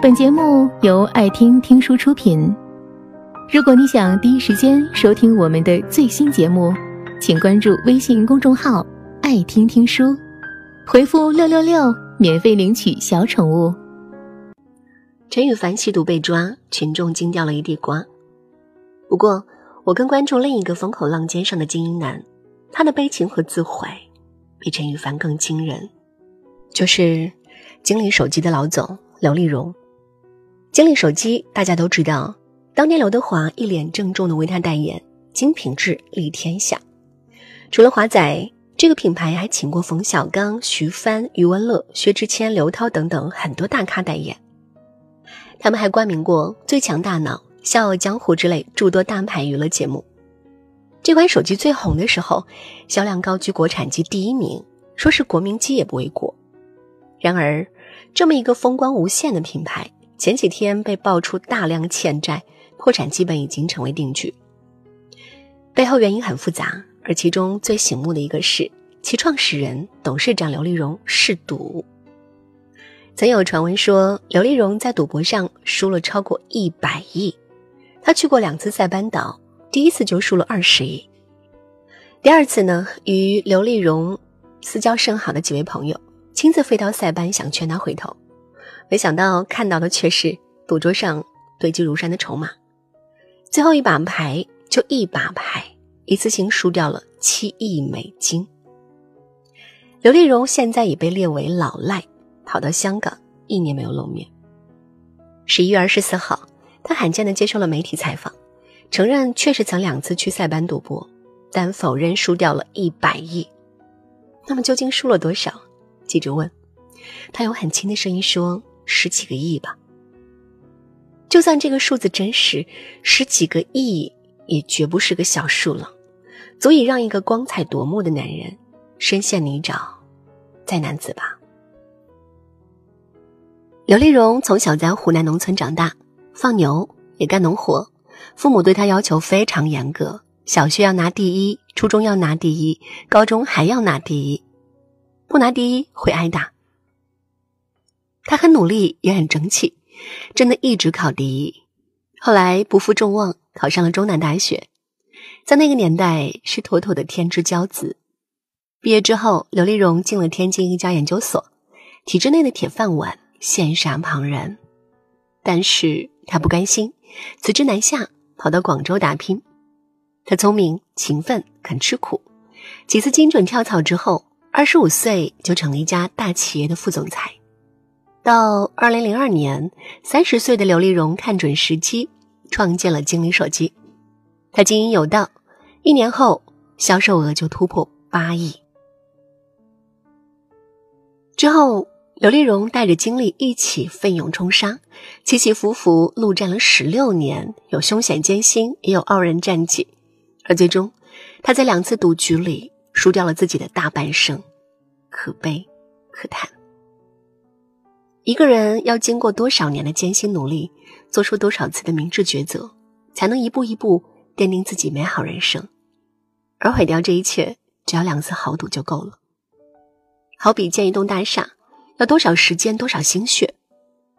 本节目由爱听听书出品。如果你想第一时间收听我们的最新节目，请关注微信公众号“爱听听书”，回复“六六六”免费领取小宠物。陈羽凡吸毒被抓，群众惊掉了一地瓜。不过，我更关注另一个风口浪尖上的精英男，他的悲情和自毁，比陈羽凡更惊人，就是金立手机的老总刘丽荣。金立手机，大家都知道，当年刘德华一脸郑重的为他代言，精品质立天下。除了华仔，这个品牌还请过冯小刚、徐帆、余文乐、薛之谦、刘涛等等很多大咖代言。他们还冠名过《最强大脑》《笑傲江湖》之类诸多大牌娱乐节目。这款手机最红的时候，销量高居国产机第一名，说是国民机也不为过。然而，这么一个风光无限的品牌。前几天被爆出大量欠债，破产基本已经成为定局。背后原因很复杂，而其中最醒目的一个是其创始人、董事长刘立荣嗜赌。曾有传闻说，刘立荣在赌博上输了超过一百亿。他去过两次塞班岛，第一次就输了二十亿。第二次呢，与刘立荣私交甚好的几位朋友亲自飞到塞班，想劝他回头。没想到看到的却是赌桌上堆积如山的筹码，最后一把牌就一把牌，一次性输掉了七亿美金。刘丽荣现在已被列为老赖，跑到香港一年没有露面。十一月二十四号，他罕见的接受了媒体采访，承认确实曾两次去塞班赌博，但否认输掉了一百亿。那么究竟输了多少？记者问。他用很轻的声音说。十几个亿吧，就算这个数字真实，十几个亿也绝不是个小数了，足以让一个光彩夺目的男人深陷泥沼，再难自拔。刘丽荣从小在湖南农村长大，放牛也干农活，父母对他要求非常严格，小学要拿第一，初中要拿第一，高中还要拿第一，不拿第一会挨打。他很努力，也很争气，真的一直考第一。后来不负众望，考上了中南大学，在那个年代是妥妥的天之骄子。毕业之后，刘丽荣进了天津一家研究所，体制内的铁饭碗，羡煞旁人。但是他不甘心，辞职南下，跑到广州打拼。他聪明、勤奋、肯吃苦，几次精准跳槽之后，二十五岁就成了一家大企业的副总裁。到二零零二年，三十岁的刘丽荣看准时机，创建了精灵手机。他经营有道，一年后销售额就突破八亿。之后，刘丽荣带着金立一起奋勇冲杀，起起伏伏，陆战了十六年，有凶险艰辛，也有傲人战绩。而最终，他在两次赌局里输掉了自己的大半生，可悲可叹。一个人要经过多少年的艰辛努力，做出多少次的明智抉择，才能一步一步奠定自己美好人生？而毁掉这一切，只要两次豪赌就够了。好比建一栋大厦，要多少时间、多少心血，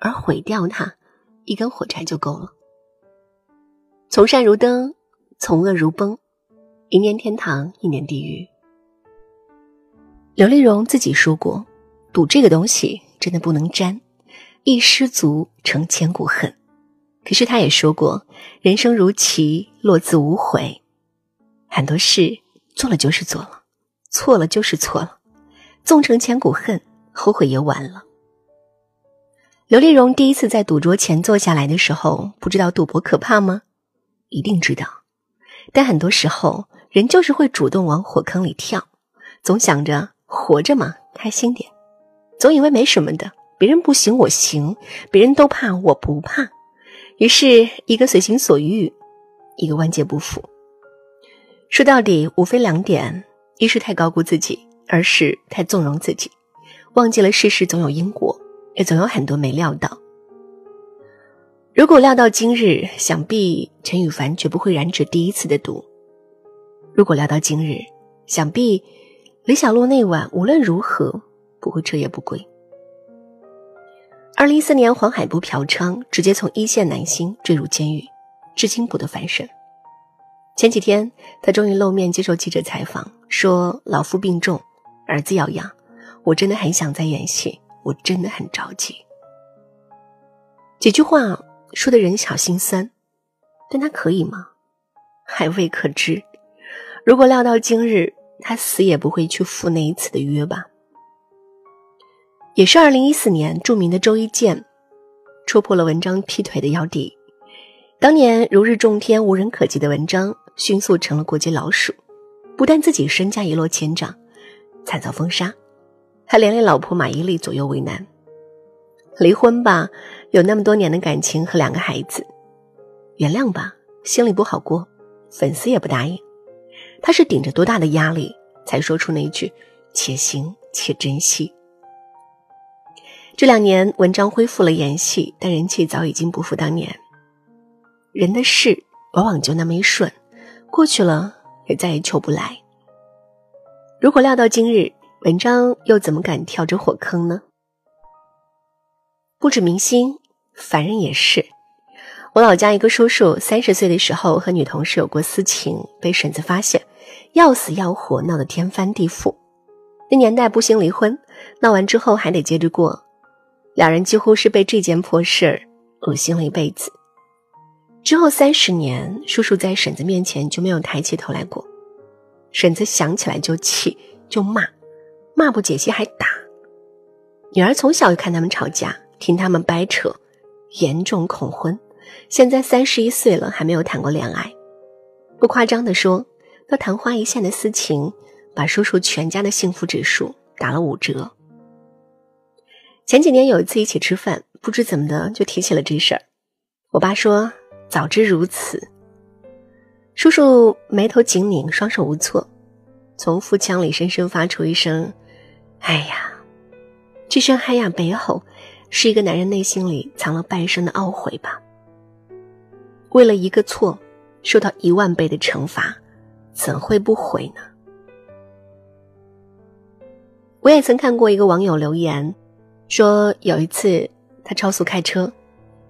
而毁掉它，一根火柴就够了。从善如登，从恶如崩，一年天堂，一年地狱。刘丽荣自己说过，赌这个东西。真的不能沾，一失足成千古恨。可是他也说过，人生如棋，落字无悔。很多事做了就是做了，错了就是错了，纵成千古恨，后悔也晚了。刘丽荣第一次在赌桌前坐下来的时候，不知道赌博可怕吗？一定知道。但很多时候，人就是会主动往火坑里跳，总想着活着嘛，开心点。总以为没什么的，别人不行我行，别人都怕我不怕，于是一个随心所欲，一个万劫不复。说到底，无非两点：一是太高估自己，二是太纵容自己，忘记了世事总有因果，也总有很多没料到。如果料到今日，想必陈羽凡绝不会染指第一次的毒；如果料到今日，想必李小璐那晚无论如何。不会彻夜不归。二零一四年黄海波嫖娼，直接从一线男星坠入监狱，至今不得翻身。前几天他终于露面接受记者采访，说老夫病重，儿子要养，我真的很想再演戏，我真的很着急。几句话说的人小心酸，但他可以吗？还未可知。如果料到今日，他死也不会去赴那一次的约吧。也是二零一四年，著名的周一健戳破了文章劈腿的要地。当年如日中天、无人可及的文章，迅速成了国际老鼠。不但自己身家一落千丈，惨遭封杀，还连累老婆马伊琍左右为难。离婚吧，有那么多年的感情和两个孩子；原谅吧，心里不好过，粉丝也不答应。他是顶着多大的压力，才说出那句“且行且珍惜”。这两年，文章恢复了演戏，但人气早已经不复当年。人的事往往就那么一瞬，过去了也再也求不来。如果料到今日，文章又怎么敢跳这火坑呢？不止明星，凡人也是。我老家一个叔叔，三十岁的时候和女同事有过私情，被婶子发现，要死要活，闹得天翻地覆。那年代不兴离婚，闹完之后还得接着过。两人几乎是被这件破事儿恶心了一辈子。之后三十年，叔叔在婶子面前就没有抬起头来过。婶子想起来就气，就骂，骂不解气还打。女儿从小就看他们吵架，听他们掰扯，严重恐婚。现在三十一岁了，还没有谈过恋爱。不夸张的说，那昙花一现的私情，把叔叔全家的幸福指数打了五折。前几年有一次一起吃饭，不知怎么的就提起了这事儿。我爸说：“早知如此。”叔叔眉头紧拧，双手无措，从腹腔里深深发出一声：“哎呀！”这声“哎呀”背后，是一个男人内心里藏了半生的懊悔吧。为了一个错，受到一万倍的惩罚，怎会不悔呢？我也曾看过一个网友留言。说有一次他超速开车，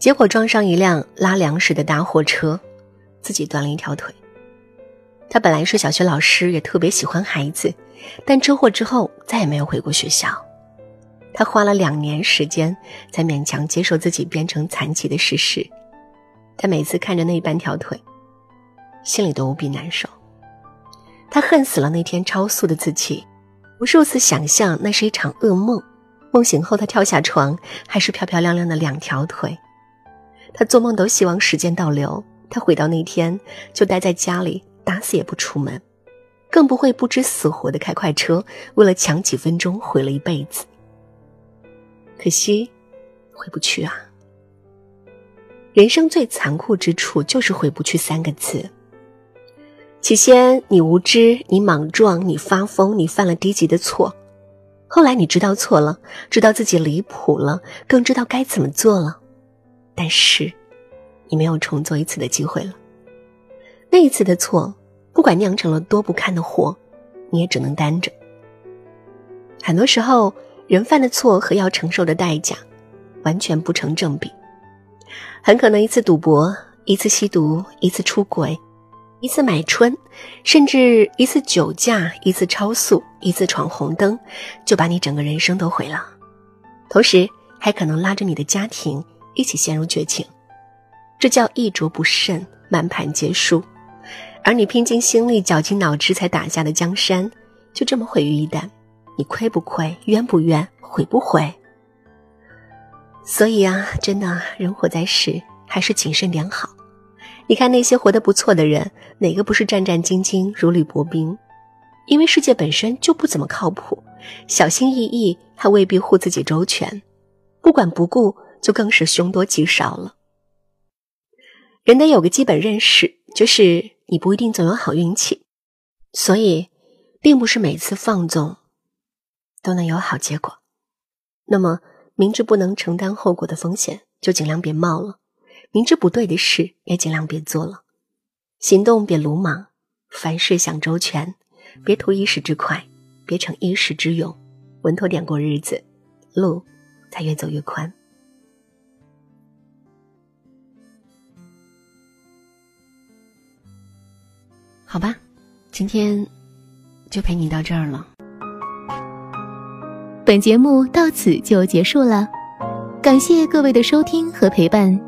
结果撞上一辆拉粮食的大货车，自己断了一条腿。他本来是小学老师，也特别喜欢孩子，但车祸之后再也没有回过学校。他花了两年时间才勉强接受自己变成残疾的事实。他每次看着那半条腿，心里都无比难受。他恨死了那天超速的自己，无数次想象那是一场噩梦。梦醒后，他跳下床，还是漂漂亮亮的两条腿。他做梦都希望时间倒流，他回到那天就待在家里，打死也不出门，更不会不知死活的开快车，为了抢几分钟毁了一辈子。可惜，回不去啊。人生最残酷之处就是回不去三个字。起先你无知，你莽撞，你发疯，你犯了低级的错。后来你知道错了，知道自己离谱了，更知道该怎么做了，但是，你没有重做一次的机会了。那一次的错，不管酿成了多不堪的祸，你也只能担着。很多时候，人犯的错和要承受的代价，完全不成正比。很可能一次赌博，一次吸毒，一次出轨。一次买春，甚至一次酒驾，一次超速，一次闯红灯，就把你整个人生都毁了，同时还可能拉着你的家庭一起陷入绝境，这叫一着不慎，满盘皆输。而你拼尽心力、绞尽脑汁才打下的江山，就这么毁于一旦，你亏不亏？冤不冤？悔不悔？所以啊，真的，人活在世，还是谨慎点好。你看那些活得不错的人，哪个不是战战兢兢、如履薄冰？因为世界本身就不怎么靠谱，小心翼翼还未必护自己周全，不管不顾就更是凶多吉少了。人得有个基本认识，就是你不一定总有好运气，所以，并不是每次放纵都能有好结果。那么，明知不能承担后果的风险，就尽量别冒了。明知不对的事也尽量别做了。行动别鲁莽凡事想周全别图一时之快别逞一时之勇稳妥点过日子路才越走越宽。好吧今天就陪你到这儿了本节目到此就结束了感谢各位的收听和陪伴。